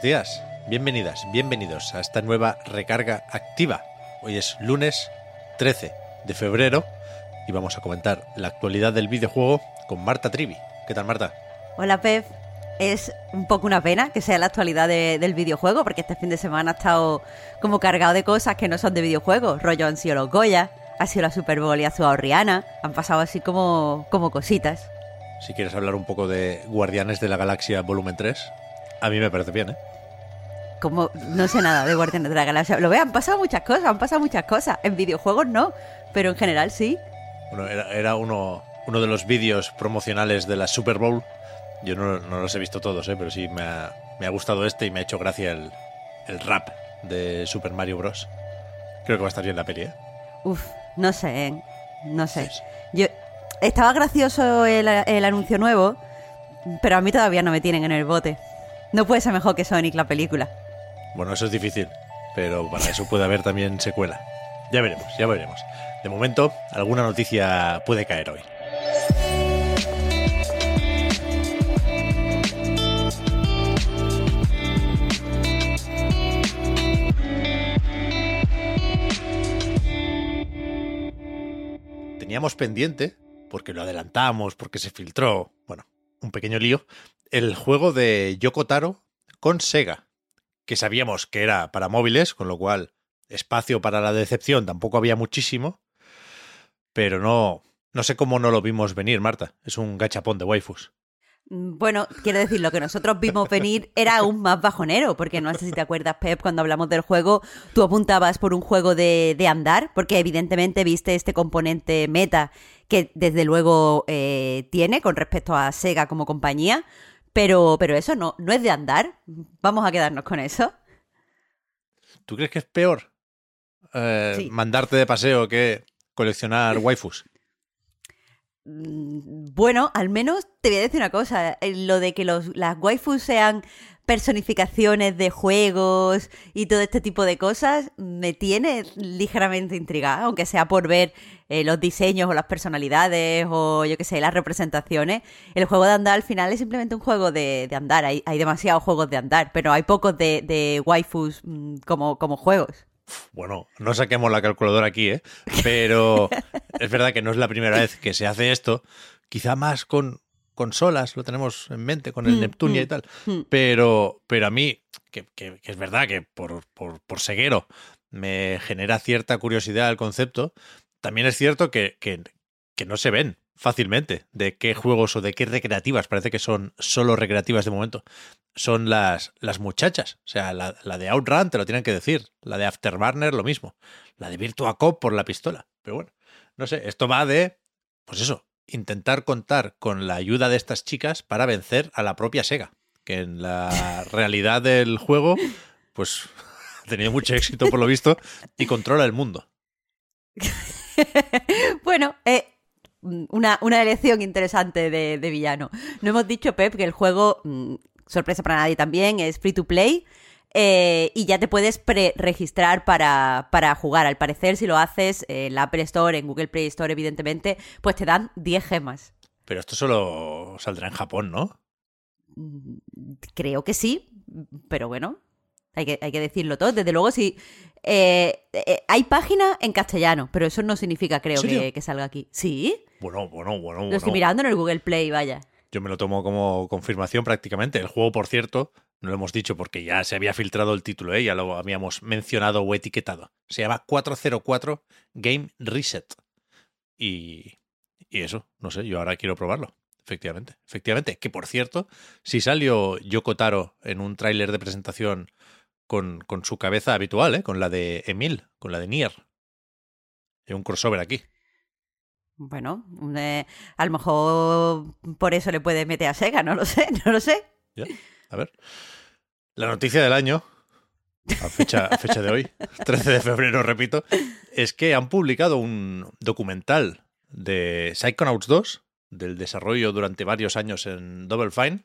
Buenos días, bienvenidas, bienvenidos a esta nueva recarga activa. Hoy es lunes 13 de febrero y vamos a comentar la actualidad del videojuego con Marta Trivi. ¿Qué tal, Marta? Hola, Pep. Es un poco una pena que sea la actualidad de- del videojuego, porque este fin de semana ha estado como cargado de cosas que no son de videojuegos. Rollo han sido los Goya, ha sido la Super Bowl y ha sido Rihanna. Han pasado así como, como cositas. Si quieres hablar un poco de Guardianes de la Galaxia Volumen 3, a mí me parece bien, ¿eh? Como no sé nada de Guardianes de la Galaxia. Lo vean, han pasado muchas cosas, han pasado muchas cosas. En videojuegos no, pero en general sí. Bueno, era, era uno, uno de los vídeos promocionales de la Super Bowl. Yo no, no los he visto todos, ¿eh? pero sí me ha, me ha gustado este y me ha hecho gracia el, el rap de Super Mario Bros. Creo que va a estar bien la peli, ¿eh? Uf, no sé, ¿eh? no sé. Sí. Yo estaba gracioso el, el anuncio nuevo, pero a mí todavía no me tienen en el bote. No puede ser mejor que Sonic la película. Bueno, eso es difícil, pero para eso puede haber también secuela. Ya veremos, ya veremos. De momento, alguna noticia puede caer hoy. Teníamos pendiente, porque lo adelantamos, porque se filtró, bueno, un pequeño lío, el juego de Yoko Taro con Sega que sabíamos que era para móviles, con lo cual espacio para la decepción tampoco había muchísimo, pero no, no sé cómo no lo vimos venir, Marta. Es un gachapón de waifus. Mm, Bueno, quiero decir, lo que nosotros vimos venir era aún más bajonero, porque no sé si te acuerdas, Pep, cuando hablamos del juego, tú apuntabas por un juego de, de andar, porque evidentemente viste este componente meta que desde luego eh, tiene con respecto a Sega como compañía, pero, pero eso no, no es de andar. Vamos a quedarnos con eso. ¿Tú crees que es peor eh, Sí. mandarte de paseo que coleccionar waifus? Mm, Bueno, al menos te voy a decir una cosa. eh, Lo de que los, las waifus sean personificaciones de juegos y todo este tipo de cosas me tiene ligeramente intrigada, aunque sea por ver eh, los diseños o las personalidades o yo qué sé, las representaciones. El juego de andar al final es simplemente un juego de, de andar. Hay, hay demasiados juegos de andar, pero hay pocos de, de waifus mm, como, como juegos. Bueno, no saquemos la calculadora aquí, ¿eh? Pero es verdad que no es la primera vez que se hace esto. Quizá más con consolas, lo tenemos en mente, con el Mm, Neptunia mm, y tal. mm. Pero, pero a mí, que, que- que es verdad que por, por, por ceguero me genera cierta curiosidad el concepto, también es cierto que, que, que no se ven fácilmente de qué juegos o de qué recreativas, parece que son solo recreativas de momento, son las, las muchachas. O sea, la, la de Outrun te lo tienen que decir, la de Afterburner lo mismo, la de Virtua Cop por la pistola. Pero bueno, no sé, esto va de, pues eso, intentar contar con la ayuda de estas chicas para vencer a la propia Sega, que en la realidad del juego, pues ha tenido mucho éxito por lo visto y controla el mundo. bueno, eh, una, una elección interesante de, de villano. No hemos dicho, Pep, que el juego, mm, sorpresa para nadie también, es free to play. Eh, y ya te puedes pre-registrar para, para jugar. Al parecer, si lo haces en la Apple Store, en Google Play Store, evidentemente, pues te dan 10 gemas. Pero esto solo saldrá en Japón, ¿no? Mm, Creo que sí, pero bueno, hay que, hay que decirlo todo. Desde luego, sí. eh, eh, hay página en castellano, pero eso no significa, creo, que, que salga aquí. ¿Sí? Bueno, bueno, bueno, Lo estoy bueno. mirando en el Google Play, vaya. Yo me lo tomo como confirmación prácticamente. El juego, por cierto, no lo hemos dicho porque ya se había filtrado el título, ¿eh? ya lo habíamos mencionado o etiquetado. Se llama 404 Game Reset. Y, y eso, no sé, yo ahora quiero probarlo. Efectivamente, efectivamente. Que por cierto, si salió Yoko Taro en un tráiler de presentación con, con su cabeza habitual, ¿eh? con la de Emil, con la de Nier. Hay un crossover aquí. Bueno, eh, a lo mejor por eso le puede meter a Sega, no lo sé, no lo sé. Ya, A ver. La noticia del año, a fecha, a fecha de hoy, 13 de febrero, repito, es que han publicado un documental de Psychonauts 2, del desarrollo durante varios años en Double Fine,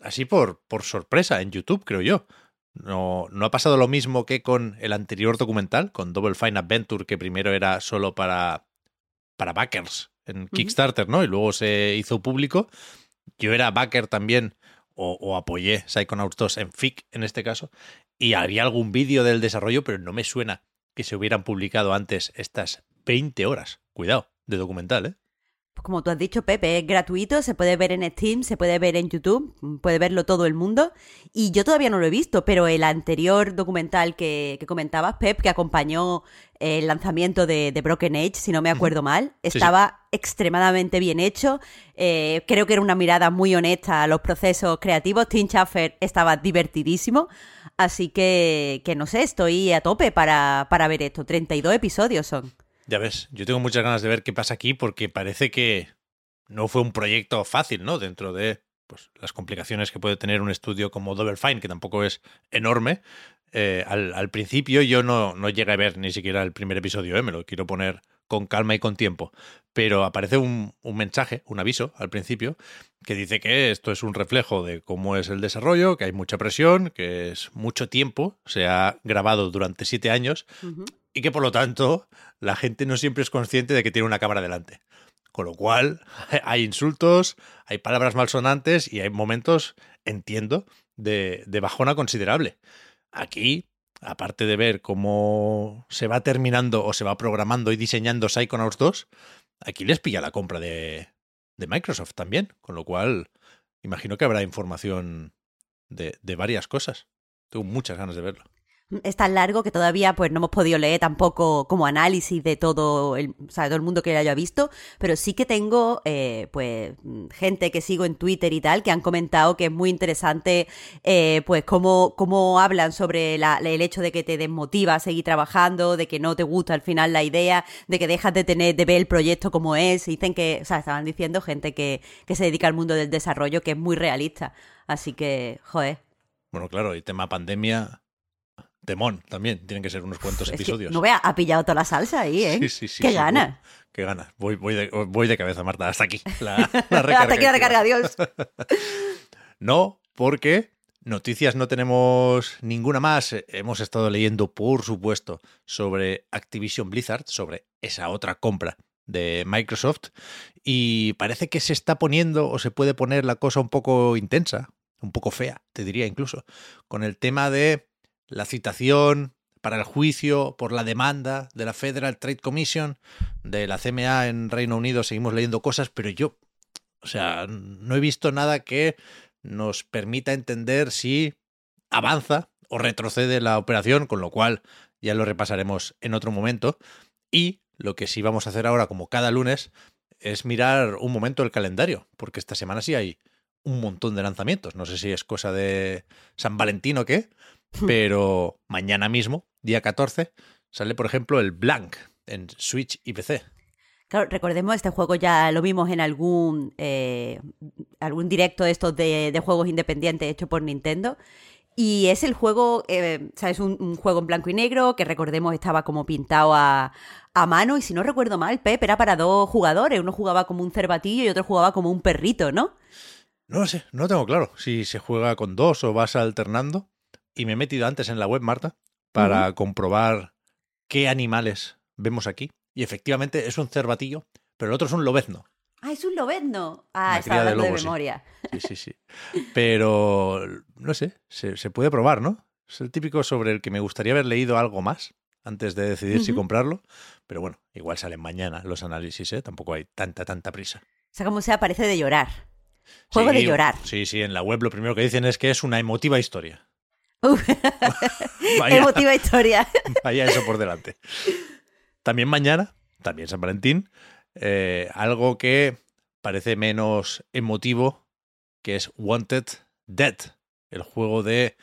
así por, por sorpresa, en YouTube, creo yo. No, no ha pasado lo mismo que con el anterior documental, con Double Fine Adventure, que primero era solo para, para backers en Kickstarter, ¿no? Y luego se hizo público. Yo era backer también, o, apoyé Psychonauts 2 en FIC en este caso, y había algún vídeo del desarrollo, pero no me suena que se hubieran publicado antes estas 20 horas. Cuidado, de documental, ¿eh? Como tú has dicho, Pepe, es gratuito, se puede ver en Steam, se puede ver en YouTube, puede verlo todo el mundo. Y yo todavía no lo he visto, pero el anterior documental que, que comentabas, Pep, que acompañó el lanzamiento de, de Broken Age, si no me acuerdo mal, sí. estaba extremadamente bien hecho. Eh, creo que era una mirada muy honesta a los procesos creativos. Tim Schafer estaba divertidísimo. Así que, que no sé, estoy a tope para, para ver esto. 32 episodios son. Ya ves, yo tengo muchas ganas de ver qué pasa aquí porque parece que no fue un proyecto fácil, ¿no? Dentro de pues, las complicaciones que puede tener un estudio como Double Fine, que tampoco es enorme. Eh, al, principio yo no, no llegué a ver ni siquiera el primer episodio, ¿eh? me lo quiero poner con calma y con tiempo. Pero aparece un, un, mensaje, un aviso al principio, que dice que esto es un reflejo de cómo es el desarrollo, que hay mucha presión, que es mucho tiempo, se ha grabado durante siete años. Y que por lo tanto la gente no siempre es consciente de que tiene una cámara delante. Con lo cual hay insultos, hay palabras malsonantes y hay momentos, entiendo, de, bajona considerable. Aquí aparte de ver cómo se va terminando o se va programando y diseñando Psychonauts 2, aquí les pilla la compra de, de Microsoft también, con lo cual imagino que habrá información de, de varias cosas. Tengo muchas ganas de verlo es tan largo que todavía pues no hemos podido leer tampoco como análisis de todo el, o sea, todo el mundo que lo haya visto, pero sí que tengo eh, pues gente que sigo en Twitter y tal que han comentado que es muy interesante eh, pues cómo, cómo hablan sobre la, el hecho de que te desmotiva a seguir trabajando, de que no te gusta al final la idea, de que dejas de tener, de ver el proyecto como es, dicen que, o sea, estaban diciendo gente que, que se dedica al mundo del desarrollo que es muy realista, así que, joder. Bueno, claro, y tema pandemia, Demon también, tienen que ser unos cuantos es episodios. no vea, ha pillado toda la salsa ahí, ¿eh? Sí, sí, sí. Qué sí, ganas. Qué ganas. Voy, voy, de, voy de cabeza, Marta, hasta aquí. La, la recarga. hasta aquí la recarga, adiós. no, porque noticias no tenemos ninguna más. Hemos estado leyendo, por supuesto, sobre Activision Blizzard, sobre esa otra compra de Microsoft, y parece que se está poniendo o se puede poner la cosa un poco intensa, un poco fea, te diría incluso, con el tema de la citación para el juicio por la demanda de la Federal Trade Commission, de la CMA en Reino Unido, seguimos leyendo cosas, pero yo, o sea, no he visto nada que nos permita entender si avanza o retrocede la operación, con lo cual ya lo repasaremos en otro momento. Y lo que sí vamos a hacer ahora, como cada lunes, es mirar un momento el calendario, porque esta semana sí hay un montón de lanzamientos. No sé si es cosa de San Valentín o qué, pero mañana mismo, día 14, sale, por ejemplo, el Blank en Switch y PC. Claro, recordemos, este juego ya lo vimos en algún, eh, algún directo de estos de, de, juegos independientes hecho por Nintendo. Y es el juego, eh, o sea, es un, un, juego en blanco y negro que recordemos estaba como pintado a, a mano. Y si no recuerdo mal, Pep era para dos jugadores. Uno jugaba como un cervatillo y otro jugaba como un perrito, ¿no? No lo sé, no tengo claro si se juega con dos o vas alternando y me he metido antes en la web, Marta, para uh -huh. comprobar qué animales vemos aquí. Y efectivamente es un cervatillo, pero el otro es un lobezno. Ah, es un lobezno. Ah, está hablando de, lobo, de memoria. Sí. sí, sí, sí. Pero, no sé, se, se, puede probar, ¿no? Es el típico sobre el que me gustaría haber leído algo más antes de decidir uh -huh. si comprarlo. Pero bueno, igual salen mañana los análisis, ¿eh? Tampoco hay tanta, tanta prisa. O sea, como sea, parece de llorar. Juego sí, de llorar. Sí, sí, en la web lo primero que dicen es que es una emotiva historia. Vaya, Emotiva historia. vaya eso por delante. También mañana, también San Valentín, eh, algo que parece menos emotivo, que es Wanted Dead, el juego de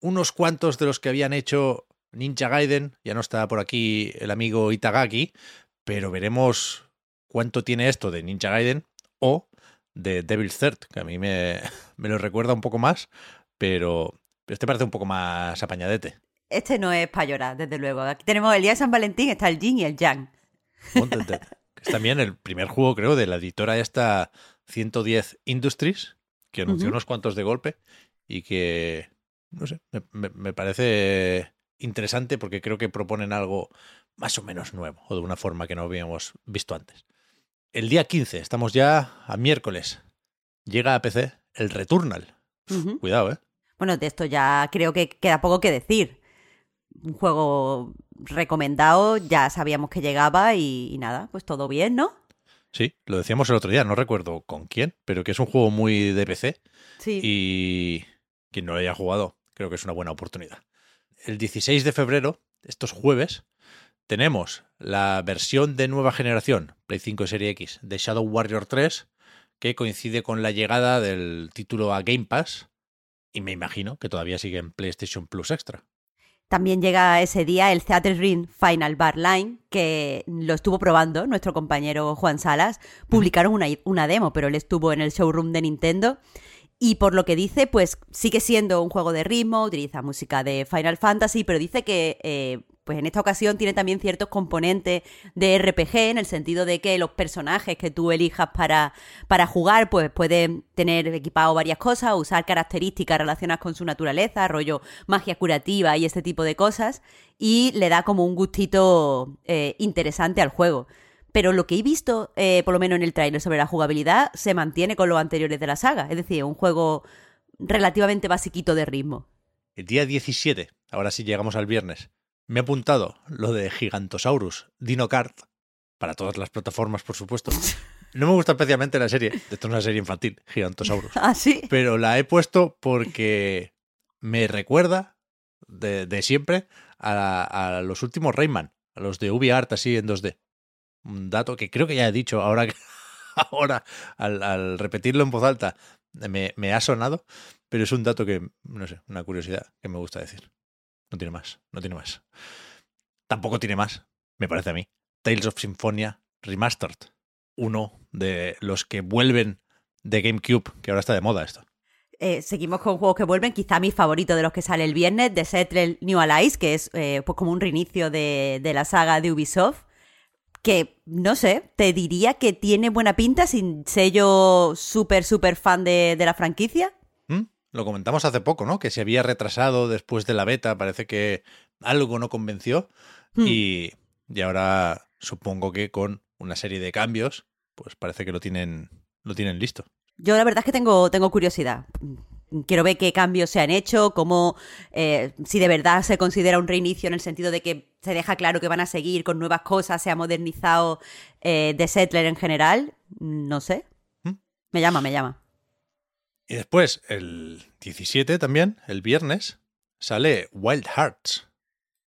unos cuantos de los que habían hecho Ninja Gaiden. Ya no está por aquí el amigo Itagaki, pero veremos cuánto tiene esto de Ninja Gaiden o de Devil's Third, que a mí me, me lo recuerda un poco más, pero este parece un poco más apañadete. Este no es para llorar, desde luego. Aquí tenemos el día de San Valentín, está el yin y el yang. Es también el primer juego, creo, de la editora esta 110 Industries, que anunció unos cuantos de golpe y que, no sé, me, parece interesante porque creo que proponen algo más o menos nuevo o de una forma que no habíamos visto antes. El día 15, estamos ya a miércoles, llega a PC el Returnal. Cuidado, ¿eh? Bueno, de esto ya creo que queda poco que decir. Un juego recomendado, ya sabíamos que llegaba y, nada, pues todo bien, ¿no? Sí, lo decíamos el otro día, no recuerdo con quién, pero que es un juego muy de PC. Sí. Y quien no lo haya jugado, creo que es una buena oportunidad. El 16 de febrero, estos jueves, tenemos la versión de nueva generación, Play 5 Serie X, de Shadow Warrior 3, que coincide con la llegada del título a Game Pass. Y me imagino que todavía sigue en PlayStation Plus Extra. También llega ese día el Theater Ring Final Bar Line, que lo estuvo probando nuestro compañero Juan Salas. Publicaron una, una demo, pero él estuvo en el showroom de Nintendo. Y por lo que dice, pues sigue siendo un juego de ritmo, utiliza música de Final Fantasy, pero dice que eh, pues en esta ocasión tiene también ciertos componentes de RPG, en el sentido de que los personajes que tú elijas para, para jugar, pues pueden tener equipado varias cosas, usar características relacionadas con su naturaleza, rollo magia curativa y este tipo de cosas, y le da como un gustito eh, interesante al juego. Pero lo que he visto, eh, por lo menos en el trailer sobre la jugabilidad, se mantiene con los anteriores de la saga. Es decir, un juego relativamente basiquito de ritmo. El día 17, ahora sí llegamos al viernes, me he apuntado lo de Gigantosaurus Dino Kart, para todas las plataformas, por supuesto. No me gusta especialmente la serie, esto es una serie infantil, Gigantosaurus. Ah, sí. Pero la he puesto porque me recuerda de, siempre a, los últimos Rayman, a los de UbiArt así en 2D. Un dato que creo que ya he dicho ahora, ahora al, repetirlo en voz alta, me, me ha sonado, pero es un dato que, no sé, una curiosidad que me gusta decir. No tiene más, no tiene más. Tampoco tiene más, me parece a mí. Tales of Symphonia Remastered. Uno de los que vuelven de GameCube, que ahora está de moda esto. Eh, seguimos con juegos que vuelven, quizá mi favorito de los que sale el viernes, de Settle New Allies, que es eh, pues como un reinicio de, la saga de Ubisoft, que no sé, te diría que tiene buena pinta sin ser yo súper, súper fan de, de la franquicia. Lo comentamos hace poco, ¿no? Que se había retrasado después de la beta, parece que algo no convenció hmm. y, y, ahora supongo que con una serie de cambios, pues parece que lo tienen, lo tienen listo. Yo la verdad es que tengo, tengo curiosidad. Quiero ver qué cambios se han hecho, cómo, eh, si de verdad se considera un reinicio en el sentido de que se deja claro que van a seguir con nuevas cosas, se ha modernizado eh, The Settler en general. No sé. Hmm. Me llama, me llama. Y después, el 17 también, el viernes, sale Wild Hearts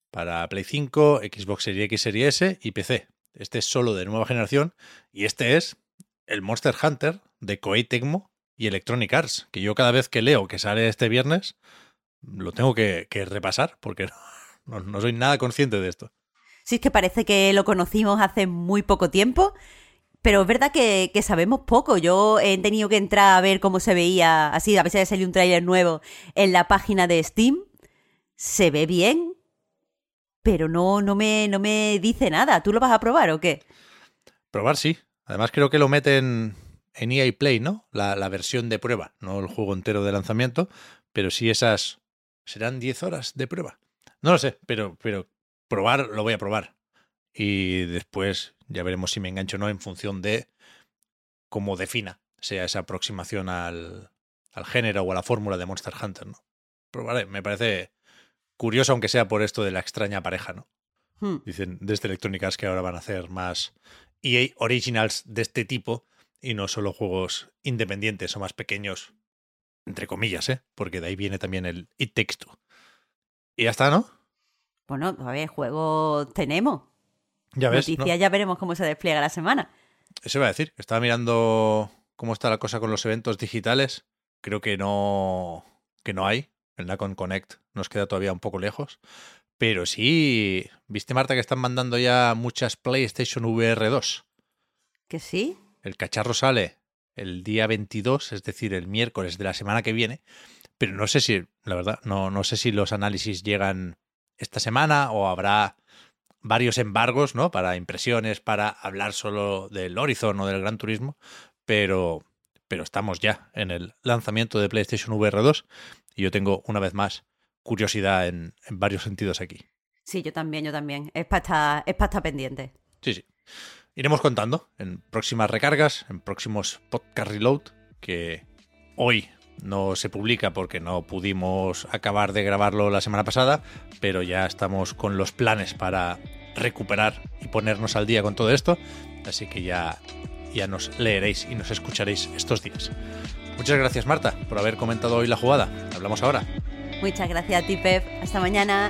para Play 5, Xbox Series X, Series S y PC. Este es solo de nueva generación y este es el Monster Hunter de Koei Tecmo y Electronic Arts, que yo cada vez que leo que sale este viernes lo tengo que, repasar porque no soy nada consciente de esto. Sí, es que parece que lo conocimos hace muy poco tiempo pero es verdad que, sabemos poco. Yo he tenido que entrar a ver cómo se veía, así, a veces salió un tráiler nuevo en la página de Steam. Se ve bien, pero no, no, me, no me dice nada. ¿Tú lo vas a probar o qué? Probar sí. Además creo que lo meten en EA Play, ¿no? La, la versión de prueba, no el juego entero de lanzamiento, pero sí esas... ¿Serán 10 horas de prueba? No lo sé, pero, pero probar lo voy a probar. Y después ya veremos si me engancho o no en función de cómo defina sea esa aproximación al, al género o a la fórmula de Monster Hunter, ¿no? Probaré, me parece curioso, aunque sea por esto de la extraña pareja, ¿no? Hmm. Dicen desde Electronic Arts que ahora van a hacer más EA Originals de este tipo y no solo juegos independientes o más pequeños, entre comillas, ¿eh? Porque de ahí viene también el It Takes Two. Y ya está, ¿no? Bueno, a ver, juego tenemos. Ya ves. Noticia, ya veremos cómo se despliega la semana. Eso iba a decir. Estaba mirando cómo está la cosa con los eventos digitales. Creo que no, que no hay. El Nacon Connect nos queda todavía un poco lejos. Pero sí, viste Marta que están mandando ya muchas PlayStation VR 2. ¿Que sí? El cacharro sale el día 22, es decir, el miércoles de la semana que viene, pero no sé si, la verdad, no, no sé si los análisis llegan esta semana o habrá varios embargos, ¿no? Para impresiones, para hablar solo del Horizon o del Gran Turismo, pero, pero estamos ya en el lanzamiento de PlayStation VR 2 y yo tengo una vez más curiosidad en, en varios sentidos aquí. Sí, yo también, yo también. Es para estar, es para estar pendiente. Sí, sí. Iremos contando en próximas recargas, en próximos podcast reload, que hoy no se publica porque no pudimos acabar de grabarlo la semana pasada, pero ya estamos con los planes para recuperar y ponernos al día con todo esto, así que ya, ya nos leeréis y nos escucharéis estos días. Muchas gracias Marta por haber comentado hoy la jugada. Hablamos ahora. Muchas gracias a. Hasta mañana.